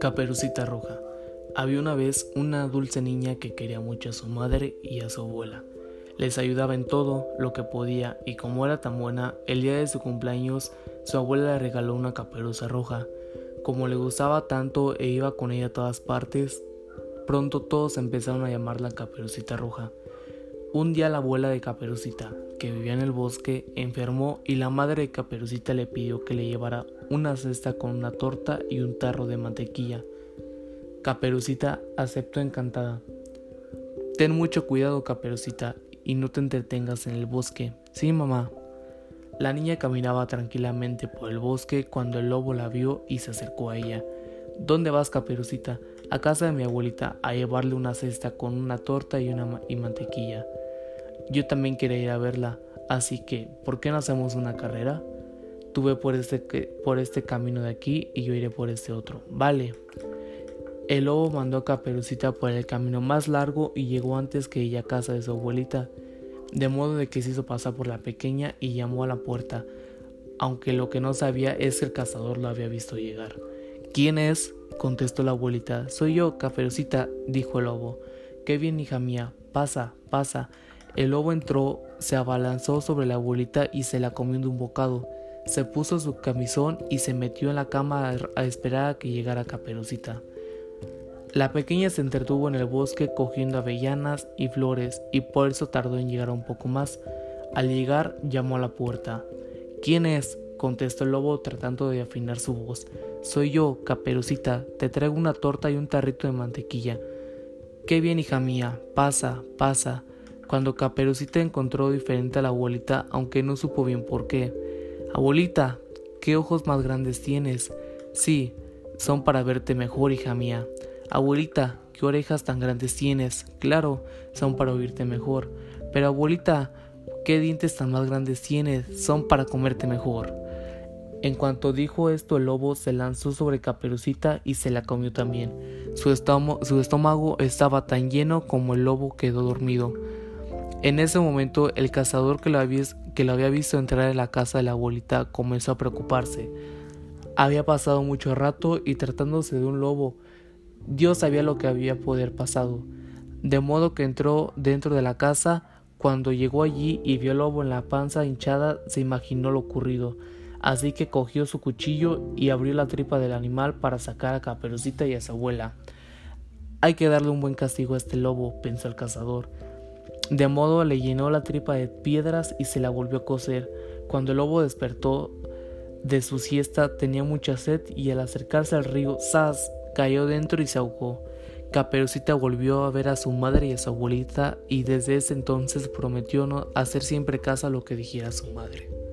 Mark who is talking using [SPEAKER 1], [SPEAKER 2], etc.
[SPEAKER 1] Caperucita Roja. Había una vez una dulce niña que quería mucho a su madre y a su abuela. Les ayudaba en todo lo que podía y como era tan buena, el día de su cumpleaños su abuela le regaló una caperuza roja. Como le gustaba tanto e iba con ella a todas partes, pronto todos empezaron a llamarla Caperucita Roja. Un día la abuela de Caperucita, que vivía en el bosque, enfermó y la madre de Caperucita le pidió que le llevara una cesta con una torta y un tarro de mantequilla. Caperucita aceptó encantada. Ten mucho cuidado, Caperucita, y no te entretengas en el bosque. Sí, mamá. La niña caminaba tranquilamente por el bosque cuando el lobo la vio y se acercó a ella. ¿Dónde vas, Caperucita? A casa de mi abuelita a llevarle una cesta con una torta y una mantequilla. Yo también quería ir a verla, así que, ¿por qué no hacemos una carrera? Tú ve por este, por este camino de aquí y yo iré por este otro. Vale. El lobo mandó a Caperucita por el camino más largo y llegó antes que ella a casa de su abuelita, de modo de que se hizo pasar por la pequeña y llamó a la puerta, aunque lo que no sabía es que el cazador lo había visto llegar. ¿Quién es? contestó la abuelita. Soy yo, Caperucita, dijo el lobo. Qué bien, hija mía. Pasa, pasa. El lobo entró, se abalanzó sobre la abuelita y se la comió de un bocado. Se puso su camisón y se metió en la cama a esperar a que llegara Caperucita. La pequeña se entretuvo en el bosque cogiendo avellanas y flores y por eso tardó en llegar un poco más. Al llegar llamó a la puerta. ¿Quién es? contestó el lobo tratando de afinar su voz. Soy yo, Caperucita, te traigo una torta y un tarrito de mantequilla. Qué bien, hija mía, pasa, pasa. Cuando Caperucita encontró diferente a la abuelita, aunque no supo bien por qué. Abuelita, ¿qué ojos más grandes tienes? Sí, son para verte mejor, hija mía. Abuelita, ¿qué orejas tan grandes tienes? Claro, son para oírte mejor. Pero abuelita, ¿qué dientes tan más grandes tienes? Son para comerte mejor. En cuanto dijo esto, el lobo se lanzó sobre Caperucita y se la comió también. Su, su estómago estaba tan lleno como el lobo quedó dormido. En ese momento, el cazador que lo, había, visto entrar en la casa de la abuelita comenzó a preocuparse. Había pasado mucho rato y tratándose de un lobo, Dios sabía lo que había poder pasado, de modo que entró dentro de la casa, cuando llegó allí y vio al lobo en la panza hinchada, se imaginó lo ocurrido, así que cogió su cuchillo y abrió la tripa del animal para sacar a Caperucita y a su abuela. Hay que darle un buen castigo a este lobo, pensó el cazador. De modo le llenó la tripa de piedras y se la volvió a coser. Cuando el lobo despertó de su siesta tenía mucha sed y al acercarse al río, ¡zas! cayó dentro y se ahogó. Caperucita volvió a ver a su madre y a su abuelita y desde ese entonces prometió no hacer siempre caso a lo que dijera su madre.